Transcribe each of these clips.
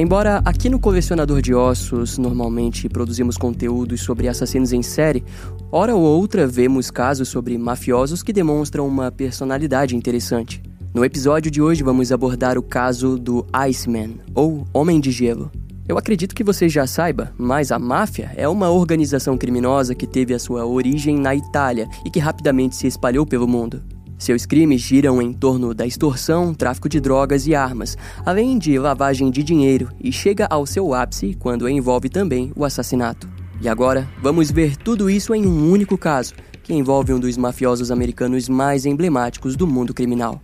Embora aqui no Colecionador de Ossos normalmente produzimos conteúdos sobre assassinos em série, hora ou outra vemos casos sobre mafiosos que demonstram uma personalidade interessante. No episódio de hoje vamos abordar o caso do Iceman, ou Homem de Gelo. Eu acredito que você já saiba, mas a máfia é uma organização criminosa que teve a sua origem na Itália e que rapidamente se espalhou pelo mundo. Seus crimes giram em torno da extorsão, tráfico de drogas e armas, além de lavagem de dinheiro, e chega ao seu ápice quando envolve também o assassinato. E agora, vamos ver tudo isso em um único caso, que envolve um dos mafiosos americanos mais emblemáticos do mundo criminal.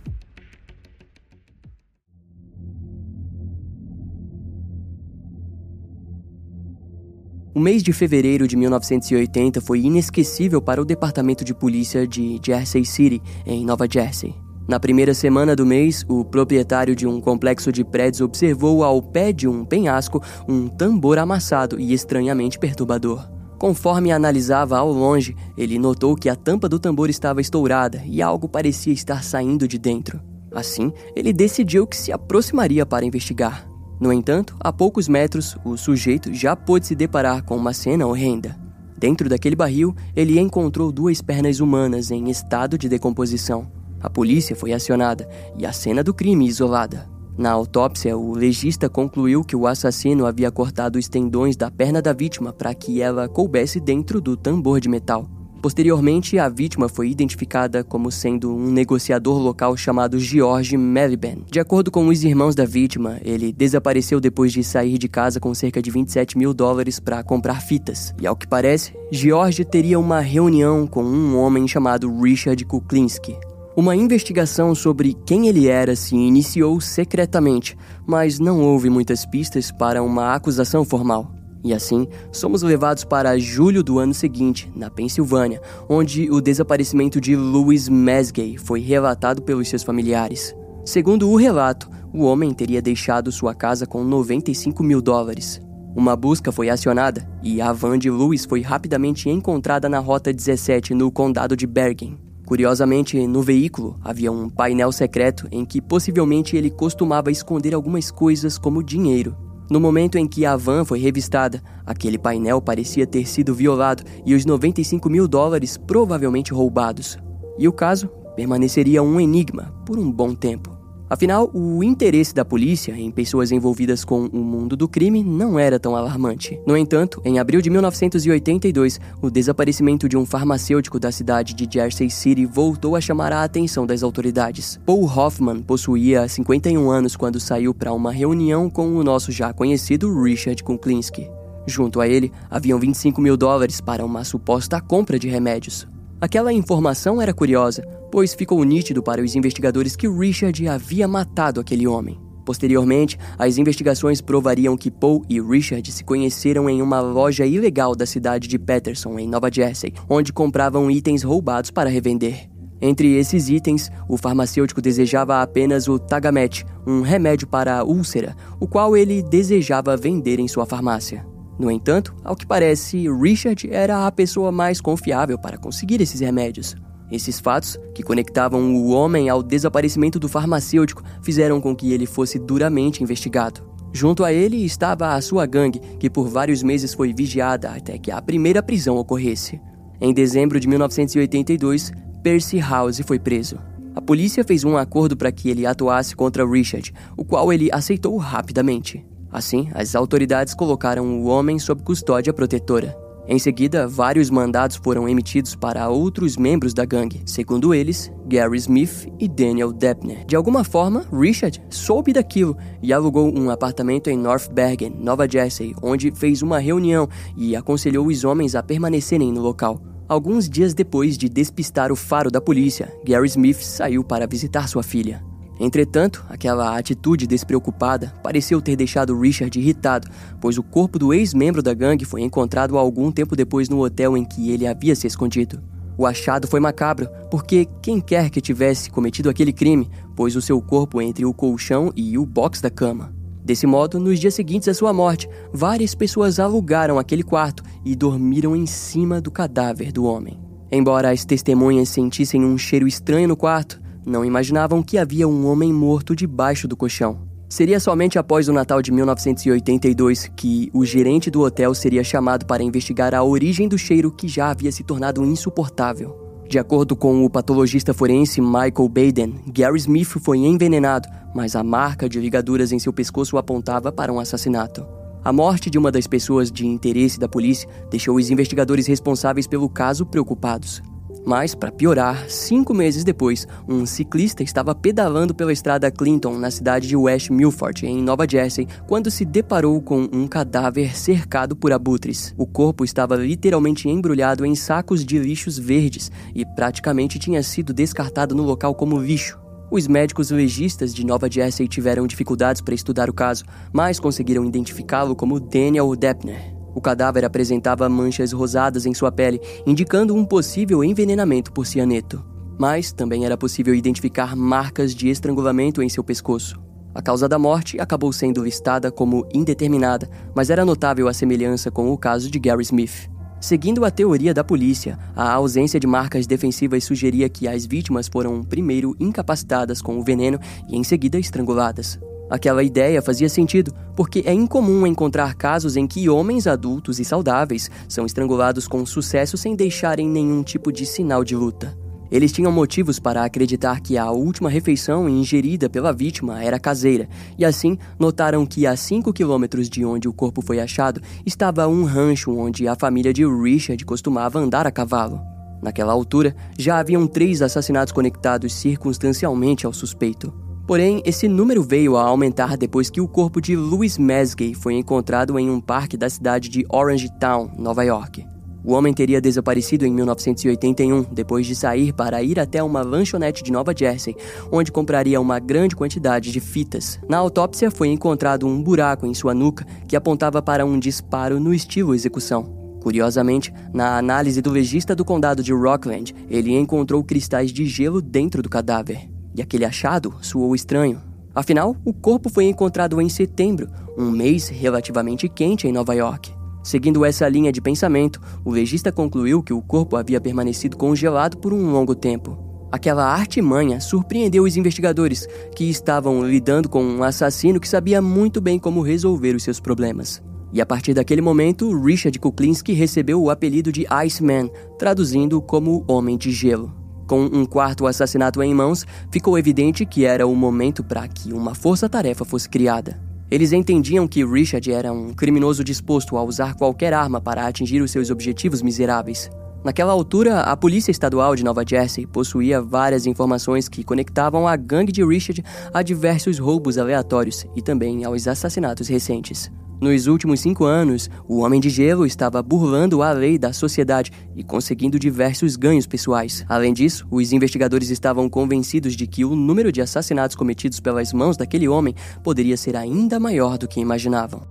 O mês de fevereiro de 1980 foi inesquecível para o departamento de polícia de Jersey City, em Nova Jersey. Na primeira semana do mês, o proprietário de um complexo de prédios observou ao pé de um penhasco um tambor amassado e estranhamente perturbador. Conforme analisava ao longe, ele notou que a tampa do tambor estava estourada e algo parecia estar saindo de dentro. Assim, ele decidiu que se aproximaria para investigar. No entanto, a poucos metros, o sujeito já pôde se deparar com uma cena horrenda. Dentro daquele barril, ele encontrou duas pernas humanas em estado de decomposição. A polícia foi acionada e a cena do crime isolada. Na autópsia, o legista concluiu que o assassino havia cortado os tendões da perna da vítima para que ela coubesse dentro do tambor de metal. Posteriormente, a vítima foi identificada como sendo um negociador local chamado George Meliban. De acordo com os irmãos da vítima, ele desapareceu depois de sair de casa com cerca de 27 mil dólares para comprar fitas. E ao que parece, George teria uma reunião com um homem chamado Richard Kuklinski. Uma investigação sobre quem ele era se iniciou secretamente, mas não houve muitas pistas para uma acusação formal. E assim, somos levados para julho do ano seguinte, na Pensilvânia, onde o desaparecimento de Louis Mesgay foi relatado pelos seus familiares. Segundo o relato, o homem teria deixado sua casa com 95 mil dólares. Uma busca foi acionada e a van de Louis foi rapidamente encontrada na Rota 17 no condado de Bergen. Curiosamente, no veículo havia um painel secreto em que possivelmente ele costumava esconder algumas coisas como dinheiro. No momento em que a van foi revistada, aquele painel parecia ter sido violado e os 95 mil dólares provavelmente roubados. E o caso permaneceria um enigma por um bom tempo. Afinal, o interesse da polícia em pessoas envolvidas com o mundo do crime não era tão alarmante. No entanto, em abril de 1982, o desaparecimento de um farmacêutico da cidade de Jersey City voltou a chamar a atenção das autoridades. Paul Hoffman possuía 51 anos quando saiu para uma reunião com o nosso já conhecido Richard Kuklinski. Junto a ele, haviam 25 mil dólares para uma suposta compra de remédios. Aquela informação era curiosa, pois ficou nítido para os investigadores que Richard havia matado aquele homem. Posteriormente, as investigações provariam que Paul e Richard se conheceram em uma loja ilegal da cidade de Patterson, em Nova Jersey, onde compravam itens roubados para revender. Entre esses itens, o farmacêutico desejava apenas o Tagamet, um remédio para a úlcera, o qual ele desejava vender em sua farmácia. No entanto, ao que parece, Richard era a pessoa mais confiável para conseguir esses remédios. Esses fatos, que conectavam o homem ao desaparecimento do farmacêutico, fizeram com que ele fosse duramente investigado. Junto a ele estava a sua gangue, que por vários meses foi vigiada até que a primeira prisão ocorresse. Em dezembro de 1982, Percy House foi preso. A polícia fez um acordo para que ele atuasse contra Richard, o qual ele aceitou rapidamente. Assim, as autoridades colocaram o homem sob custódia protetora. Em seguida, vários mandados foram emitidos para outros membros da gangue, segundo eles, Gary Smith e Daniel Deppner. De alguma forma, Richard soube daquilo e alugou um apartamento em North Bergen, Nova Jersey, onde fez uma reunião e aconselhou os homens a permanecerem no local. Alguns dias depois de despistar o faro da polícia, Gary Smith saiu para visitar sua filha. Entretanto, aquela atitude despreocupada pareceu ter deixado Richard irritado, pois o corpo do ex-membro da gangue foi encontrado algum tempo depois no hotel em que ele havia se escondido. O achado foi macabro, porque quem quer que tivesse cometido aquele crime pôs o seu corpo entre o colchão e o box da cama. Desse modo, nos dias seguintes à sua morte, várias pessoas alugaram aquele quarto e dormiram em cima do cadáver do homem. Embora as testemunhas sentissem um cheiro estranho no quarto, não imaginavam que havia um homem morto debaixo do colchão. Seria somente após o Natal de 1982 que o gerente do hotel seria chamado para investigar a origem do cheiro que já havia se tornado insuportável. De acordo com o patologista forense Michael Baden, Gary Smith foi envenenado, mas a marca de ligaduras em seu pescoço apontava para um assassinato. A morte de uma das pessoas de interesse da polícia deixou os investigadores responsáveis pelo caso preocupados. Mas, para piorar, cinco meses depois, um ciclista estava pedalando pela estrada Clinton, na cidade de West Milford, em Nova Jersey, quando se deparou com um cadáver cercado por abutres. O corpo estava literalmente embrulhado em sacos de lixos verdes e praticamente tinha sido descartado no local como lixo. Os médicos legistas de Nova Jersey tiveram dificuldades para estudar o caso, mas conseguiram identificá-lo como Daniel Deppner. O cadáver apresentava manchas rosadas em sua pele, indicando um possível envenenamento por cianeto. Mas também era possível identificar marcas de estrangulamento em seu pescoço. A causa da morte acabou sendo listada como indeterminada, mas era notável a semelhança com o caso de Gary Smith. Seguindo a teoria da polícia, a ausência de marcas defensivas sugeria que as vítimas foram primeiro incapacitadas com o veneno e em seguida estranguladas. Aquela ideia fazia sentido, porque é incomum encontrar casos em que homens adultos e saudáveis são estrangulados com sucesso sem deixarem nenhum tipo de sinal de luta. Eles tinham motivos para acreditar que a última refeição ingerida pela vítima era caseira, e assim notaram que a 5 quilômetros de onde o corpo foi achado estava um rancho onde a família de Richard costumava andar a cavalo. Naquela altura, já haviam três assassinatos conectados circunstancialmente ao suspeito. Porém, esse número veio a aumentar depois que o corpo de Louis Mesgay foi encontrado em um parque da cidade de Orange Town, Nova York. O homem teria desaparecido em 1981, depois de sair para ir até uma lanchonete de Nova Jersey, onde compraria uma grande quantidade de fitas. Na autópsia foi encontrado um buraco em sua nuca que apontava para um disparo no estilo execução. Curiosamente, na análise do legista do condado de Rockland, ele encontrou cristais de gelo dentro do cadáver e aquele achado soou estranho. Afinal, o corpo foi encontrado em setembro, um mês relativamente quente em Nova York. Seguindo essa linha de pensamento, o legista concluiu que o corpo havia permanecido congelado por um longo tempo. Aquela artimanha surpreendeu os investigadores, que estavam lidando com um assassino que sabia muito bem como resolver os seus problemas. E a partir daquele momento, Richard Kuklinski recebeu o apelido de Iceman, traduzindo como Homem de Gelo. Com um quarto assassinato em mãos, ficou evidente que era o momento para que uma força-tarefa fosse criada. Eles entendiam que Richard era um criminoso disposto a usar qualquer arma para atingir os seus objetivos miseráveis. Naquela altura, a Polícia Estadual de Nova Jersey possuía várias informações que conectavam a gangue de Richard a diversos roubos aleatórios e também aos assassinatos recentes. Nos últimos cinco anos, o Homem de Gelo estava burlando a lei da sociedade e conseguindo diversos ganhos pessoais. Além disso, os investigadores estavam convencidos de que o número de assassinatos cometidos pelas mãos daquele homem poderia ser ainda maior do que imaginavam.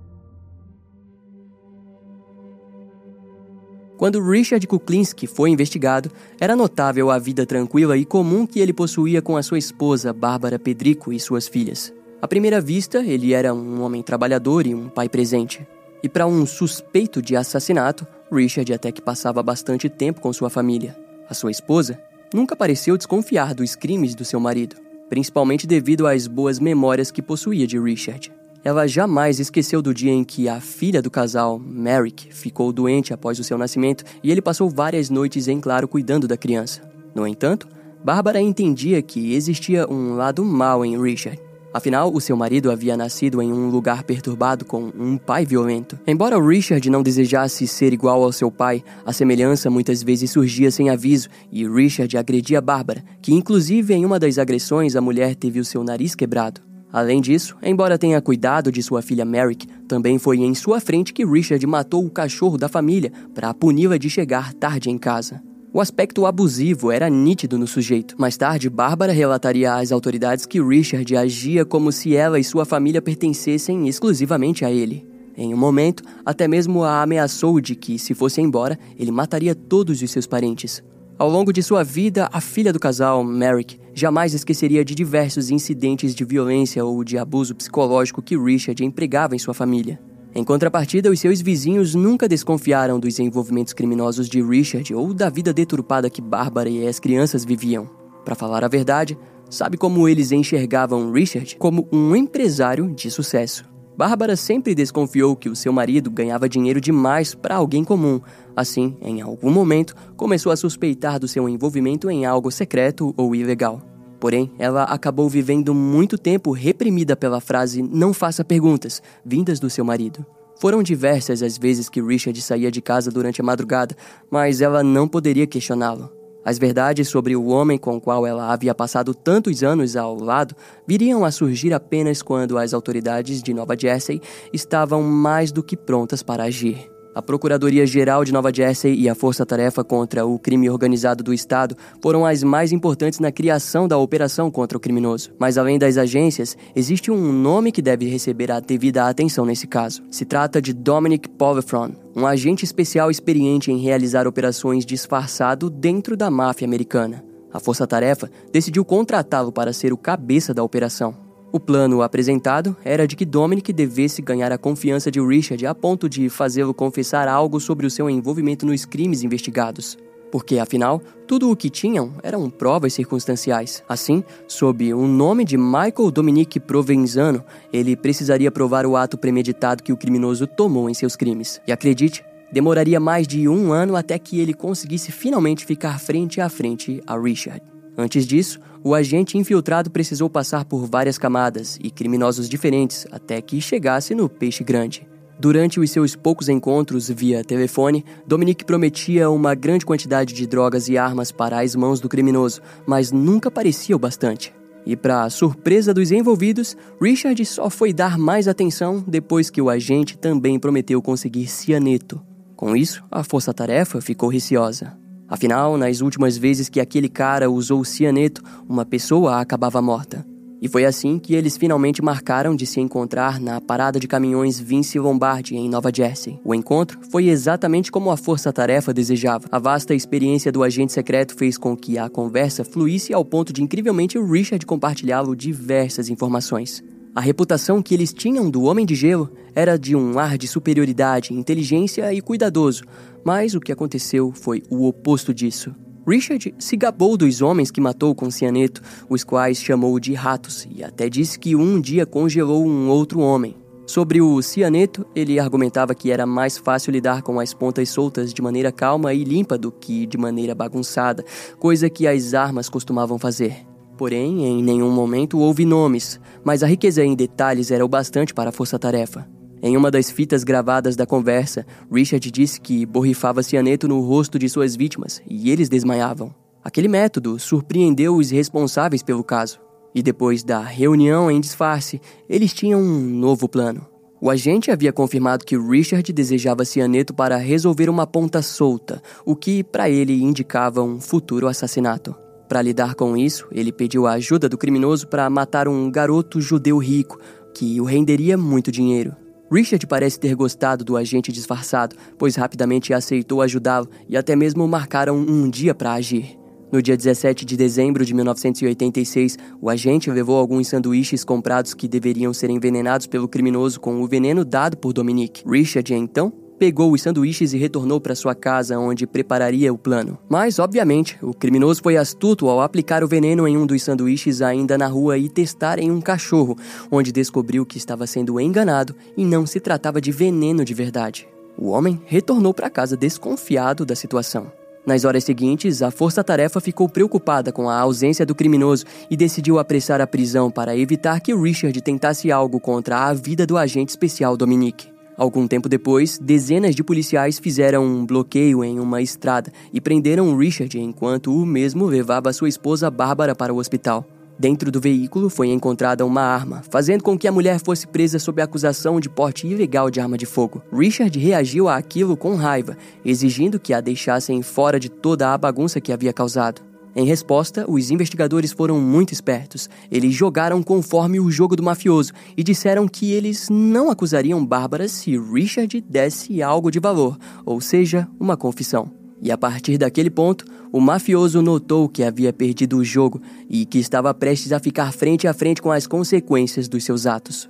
Quando Richard Kuklinski foi investigado, era notável a vida tranquila e comum que ele possuía com a sua esposa, Bárbara Pedrico, e suas filhas. À primeira vista, ele era um homem trabalhador e um pai presente. E para um suspeito de assassinato, Richard até que passava bastante tempo com sua família. A sua esposa nunca pareceu desconfiar dos crimes do seu marido, principalmente devido às boas memórias que possuía de Richard. Ela jamais esqueceu do dia em que a filha do casal, Merrick, ficou doente após o seu nascimento e ele passou várias noites em claro cuidando da criança. No entanto, Bárbara entendia que existia um lado mau em Richard Afinal, o seu marido havia nascido em um lugar perturbado com um pai violento. Embora Richard não desejasse ser igual ao seu pai, a semelhança muitas vezes surgia sem aviso e Richard agredia Bárbara, que inclusive em uma das agressões a mulher teve o seu nariz quebrado. Além disso, embora tenha cuidado de sua filha Merrick, também foi em sua frente que Richard matou o cachorro da família para puni-la de chegar tarde em casa. O aspecto abusivo era nítido no sujeito. Mais tarde, Bárbara relataria às autoridades que Richard agia como se ela e sua família pertencessem exclusivamente a ele. Em um momento, até mesmo a ameaçou de que, se fosse embora, ele mataria todos os seus parentes. Ao longo de sua vida, a filha do casal, Merrick, jamais esqueceria de diversos incidentes de violência ou de abuso psicológico que Richard empregava em sua família. Em contrapartida, os seus vizinhos nunca desconfiaram dos envolvimentos criminosos de Richard ou da vida deturpada que Bárbara e as crianças viviam. Para falar a verdade, Sabe como eles enxergavam Richard? Como um empresário de sucesso. Bárbara sempre desconfiou que o seu marido ganhava dinheiro demais para alguém comum. Assim, em algum momento, começou a suspeitar do seu envolvimento em algo secreto ou ilegal. Porém, ela acabou vivendo muito tempo reprimida pela frase não faça perguntas, vindas do seu marido. Foram diversas as vezes que Richard saía de casa durante a madrugada, mas ela não poderia questioná-lo. As verdades sobre o homem com o qual ela havia passado tantos anos ao lado viriam a surgir apenas quando as autoridades de Nova Jersey estavam mais do que prontas para agir. A Procuradoria-Geral de Nova Jersey e a Força Tarefa contra o Crime Organizado do Estado foram as mais importantes na criação da operação contra o criminoso. Mas além das agências, existe um nome que deve receber a devida atenção nesse caso. Se trata de Dominic Polifron, um agente especial experiente em realizar operações disfarçado dentro da máfia americana. A Força Tarefa decidiu contratá-lo para ser o cabeça da operação. O plano apresentado era de que Dominic devesse ganhar a confiança de Richard a ponto de fazê-lo confessar algo sobre o seu envolvimento nos crimes investigados. Porque, afinal, tudo o que tinham eram provas circunstanciais. Assim, sob o nome de Michael Dominic Provenzano, ele precisaria provar o ato premeditado que o criminoso tomou em seus crimes. E acredite, demoraria mais de um ano até que ele conseguisse finalmente ficar frente a frente a Richard. Antes disso, o agente infiltrado precisou passar por várias camadas e criminosos diferentes até que chegasse no peixe grande. Durante os seus poucos encontros via telefone, Dominique prometia uma grande quantidade de drogas e armas para as mãos do criminoso, mas nunca parecia o bastante. E para surpresa dos envolvidos, Richard só foi dar mais atenção depois que o agente também prometeu conseguir cianeto. Com isso, a força-tarefa ficou receosa. Afinal, nas últimas vezes que aquele cara usou o cianeto, uma pessoa acabava morta. E foi assim que eles finalmente marcaram de se encontrar na parada de caminhões Vince Lombardi, em Nova Jersey. O encontro foi exatamente como a força-tarefa desejava. A vasta experiência do agente secreto fez com que a conversa fluísse ao ponto de incrivelmente Richard compartilhá-lo diversas informações. A reputação que eles tinham do Homem de Gelo era de um ar de superioridade, inteligência e cuidadoso, mas o que aconteceu foi o oposto disso. Richard se gabou dos homens que matou com cianeto, os quais chamou de ratos, e até disse que um dia congelou um outro homem. Sobre o cianeto, ele argumentava que era mais fácil lidar com as pontas soltas de maneira calma e limpa do que de maneira bagunçada, coisa que as armas costumavam fazer. Porém, em nenhum momento houve nomes, mas a riqueza em detalhes era o bastante para a força-tarefa. Em uma das fitas gravadas da conversa, Richard disse que borrifava cianeto no rosto de suas vítimas e eles desmaiavam. Aquele método surpreendeu os responsáveis pelo caso. E depois da reunião em disfarce, eles tinham um novo plano. O agente havia confirmado que Richard desejava cianeto para resolver uma ponta solta, o que para ele indicava um futuro assassinato. Para lidar com isso, ele pediu a ajuda do criminoso para matar um garoto judeu rico, que o renderia muito dinheiro. Richard parece ter gostado do agente disfarçado, pois rapidamente aceitou ajudá-lo e até mesmo marcaram um dia para agir. No dia 17 de dezembro de 1986, o agente levou alguns sanduíches comprados que deveriam ser envenenados pelo criminoso com o veneno dado por Dominique. Richard, então, pegou os sanduíches e retornou para sua casa, onde prepararia o plano. Mas, obviamente, o criminoso foi astuto ao aplicar o veneno em um dos sanduíches ainda na rua e testar em um cachorro, onde descobriu que estava sendo enganado e não se tratava de veneno de verdade. O homem retornou para casa desconfiado da situação. Nas horas seguintes, a força-tarefa ficou preocupada com a ausência do criminoso e decidiu apressar a prisão para evitar que Richard tentasse algo contra a vida do agente especial Dominique. Algum tempo depois, dezenas de policiais fizeram um bloqueio em uma estrada e prenderam Richard enquanto o mesmo levava sua esposa Bárbara para o hospital. Dentro do veículo foi encontrada uma arma, fazendo com que a mulher fosse presa sob acusação de porte ilegal de arma de fogo. Richard reagiu àquilo com raiva, exigindo que a deixassem fora de toda a bagunça que havia causado. Em resposta, os investigadores foram muito espertos. Eles jogaram conforme o jogo do mafioso e disseram que eles não acusariam Bárbara se Richard desse algo de valor, ou seja, uma confissão. E a partir daquele ponto, o mafioso notou que havia perdido o jogo e que estava prestes a ficar frente a frente com as consequências dos seus atos.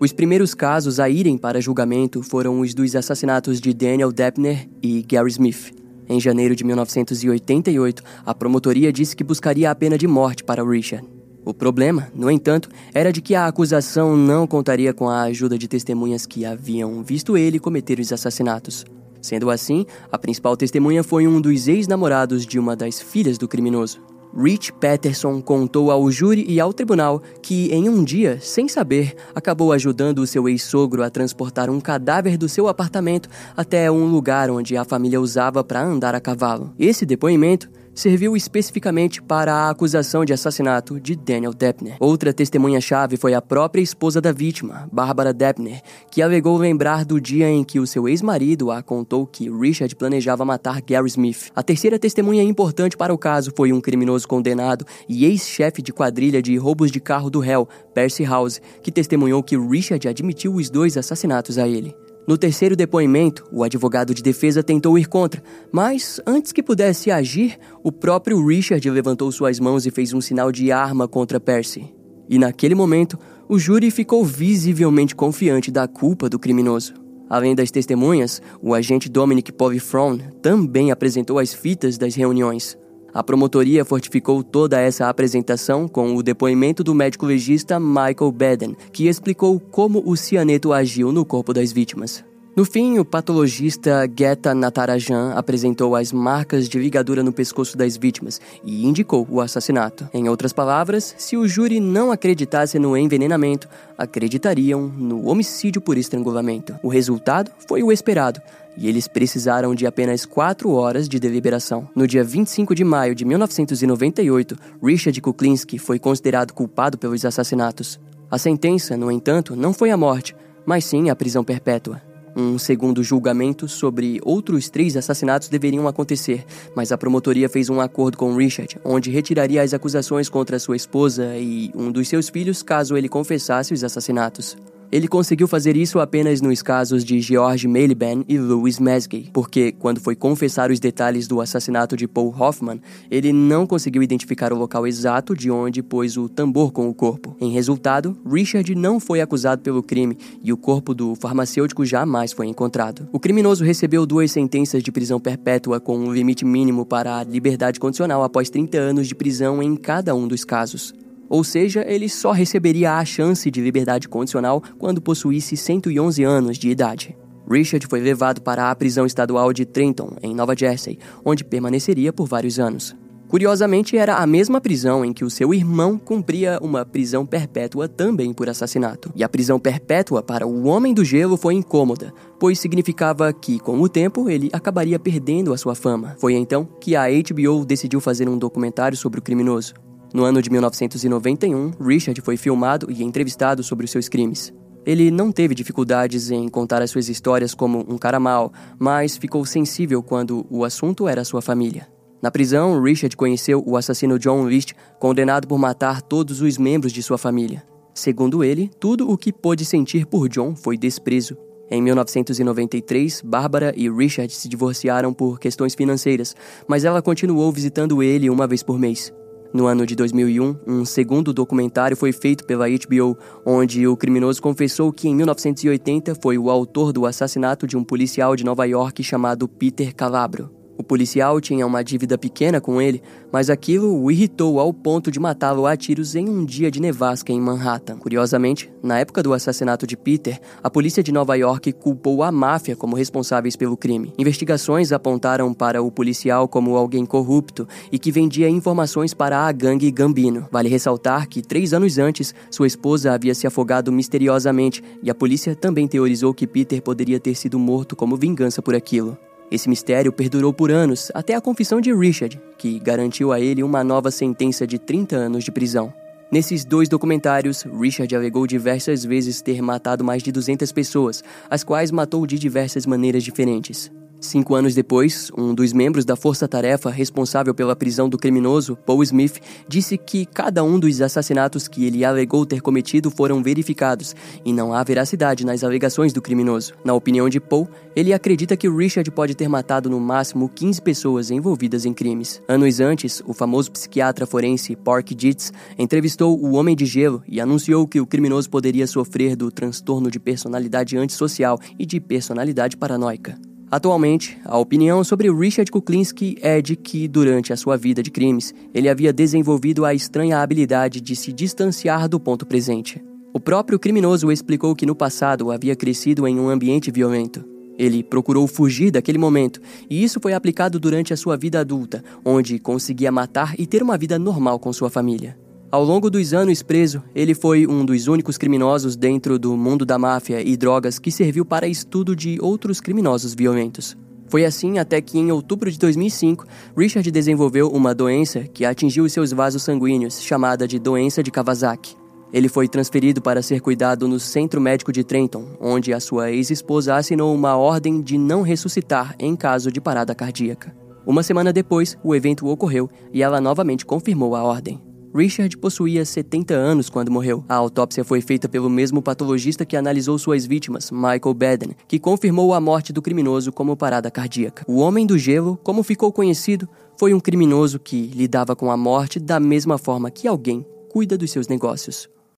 Os primeiros casos a irem para julgamento foram os dos assassinatos de Daniel Deppner e Gary Smith. Em janeiro de 1988, a promotoria disse que buscaria a pena de morte para Richard. O problema, no entanto, era de que a acusação não contaria com a ajuda de testemunhas que haviam visto ele cometer os assassinatos. Sendo assim, a principal testemunha foi um dos ex-namorados de uma das filhas do criminoso. Rich Patterson contou ao júri e ao tribunal que, em um dia, sem saber, acabou ajudando o seu ex-sogro a transportar um cadáver do seu apartamento até um lugar onde a família usava para andar a cavalo. Esse depoimento serviu especificamente para a acusação de assassinato de Daniel Deppner. Outra testemunha-chave foi a própria esposa da vítima, Barbara Deppner, que alegou lembrar do dia em que o seu ex-marido a contou que Richard planejava matar Gary Smith. A terceira testemunha importante para o caso foi um criminoso condenado e ex-chefe de quadrilha de roubos de carro do réu, Percy House, que testemunhou que Richard admitiu os dois assassinatos a ele. No terceiro depoimento, o advogado de defesa tentou ir contra, mas antes que pudesse agir, o próprio Richard levantou suas mãos e fez um sinal de arma contra Percy. E naquele momento, o júri ficou visivelmente confiante da culpa do criminoso. Além das testemunhas, o agente Dominic Povifron também apresentou as fitas das reuniões. A promotoria fortificou toda essa apresentação com o depoimento do médico legista Michael Baden, que explicou como o cianeto agiu no corpo das vítimas. No fim, o patologista Geta Natarajan apresentou as marcas de ligadura no pescoço das vítimas e indicou o assassinato. Em outras palavras, se o júri não acreditasse no envenenamento, acreditariam no homicídio por estrangulamento. O resultado foi o esperado e eles precisaram de apenas quatro horas de deliberação. No dia 25 de maio de 1998, Richard Kuklinski foi considerado culpado pelos assassinatos. A sentença, no entanto, não foi a morte, mas sim a prisão perpétua. Um segundo julgamento sobre outros três assassinatos deveriam acontecer, mas a promotoria fez um acordo com Richard, onde retiraria as acusações contra sua esposa e um dos seus filhos caso ele confessasse os assassinatos. Ele conseguiu fazer isso apenas nos casos de George Maliban e Louis Mesgay, porque, quando foi confessar os detalhes do assassinato de Paul Hoffman, ele não conseguiu identificar o local exato de onde pôs o tambor com o corpo. Em resultado, Richard não foi acusado pelo crime e o corpo do farmacêutico jamais foi encontrado. O criminoso recebeu duas sentenças de prisão perpétua com um limite mínimo para a liberdade condicional após 30 anos de prisão em cada um dos casos. Ou seja, ele só receberia a chance de liberdade condicional quando possuísse 111 anos de idade. Richard foi levado para a prisão estadual de Trenton, em Nova Jersey, onde permaneceria por vários anos. Curiosamente, era a mesma prisão em que o seu irmão cumpria uma prisão perpétua também por assassinato. E a prisão perpétua para o Homem do Gelo foi incômoda, pois significava que, com o tempo, ele acabaria perdendo a sua fama. Foi então que a HBO decidiu fazer um documentário sobre o criminoso. No ano de 1991, Richard foi filmado e entrevistado sobre os seus crimes. Ele não teve dificuldades em contar as suas histórias como um cara mau, mas ficou sensível quando o assunto era sua família. Na prisão, Richard conheceu o assassino John List, condenado por matar todos os membros de sua família. Segundo ele, tudo o que pôde sentir por John foi desprezo. Em 1993, Bárbara e Richard se divorciaram por questões financeiras, mas ela continuou visitando ele uma vez por mês. No ano de 2001, um segundo documentário foi feito pela HBO, onde o criminoso confessou que em 1980 foi o autor do assassinato de um policial de Nova York chamado Peter Calabro. O policial tinha uma dívida pequena com ele, mas aquilo o irritou ao ponto de matá-lo a tiros em um dia de nevasca em Manhattan. Curiosamente, na época do assassinato de Peter, a polícia de Nova York culpou a máfia como responsáveis pelo crime. Investigações apontaram para o policial como alguém corrupto e que vendia informações para a gangue Gambino. Vale ressaltar que, três anos antes, sua esposa havia se afogado misteriosamente e a polícia também teorizou que Peter poderia ter sido morto como vingança por aquilo. Esse mistério perdurou por anos, até a confissão de Richard, que garantiu a ele uma nova sentença de 30 anos de prisão. Nesses dois documentários, Richard alegou diversas vezes ter matado mais de 200 pessoas, as quais matou de diversas maneiras diferentes. Cinco anos depois, um dos membros da força-tarefa responsável pela prisão do criminoso, Paul Smith, disse que cada um dos assassinatos que ele alegou ter cometido foram verificados e não há veracidade nas alegações do criminoso. Na opinião de Paul, ele acredita que Richard pode ter matado no máximo 15 pessoas envolvidas em crimes. Anos antes, o famoso psiquiatra forense Park Dietz entrevistou o Homem de Gelo e anunciou que o criminoso poderia sofrer do transtorno de personalidade antissocial e de personalidade paranoica. Atualmente, a opinião sobre Richard Kuklinski é de que, durante a sua vida de crimes, ele havia desenvolvido a estranha habilidade de se distanciar do ponto presente. O próprio criminoso explicou que no passado havia crescido em um ambiente violento. Ele procurou fugir daquele momento, e isso foi aplicado durante a sua vida adulta, onde conseguia matar e ter uma vida normal com sua família. Ao longo dos anos preso, ele foi um dos únicos criminosos dentro do mundo da máfia e drogas que serviu para estudo de outros criminosos violentos. Foi assim até que, em outubro de 2005, Richard desenvolveu uma doença que atingiu seus vasos sanguíneos, chamada de doença de Kawasaki. Ele foi transferido para ser cuidado no Centro Médico de Trenton, onde a sua ex-esposa assinou uma ordem de não ressuscitar em caso de parada cardíaca. Uma semana depois, o evento ocorreu e ela novamente confirmou a ordem. Richard possuía 70 anos quando morreu. A autópsia foi feita pelo mesmo patologista que analisou suas vítimas, Michael Baden, que confirmou a morte do criminoso como parada cardíaca. O Homem do Gelo, como ficou conhecido, foi um criminoso que lidava com a morte da mesma forma que alguém cuida dos seus negócios.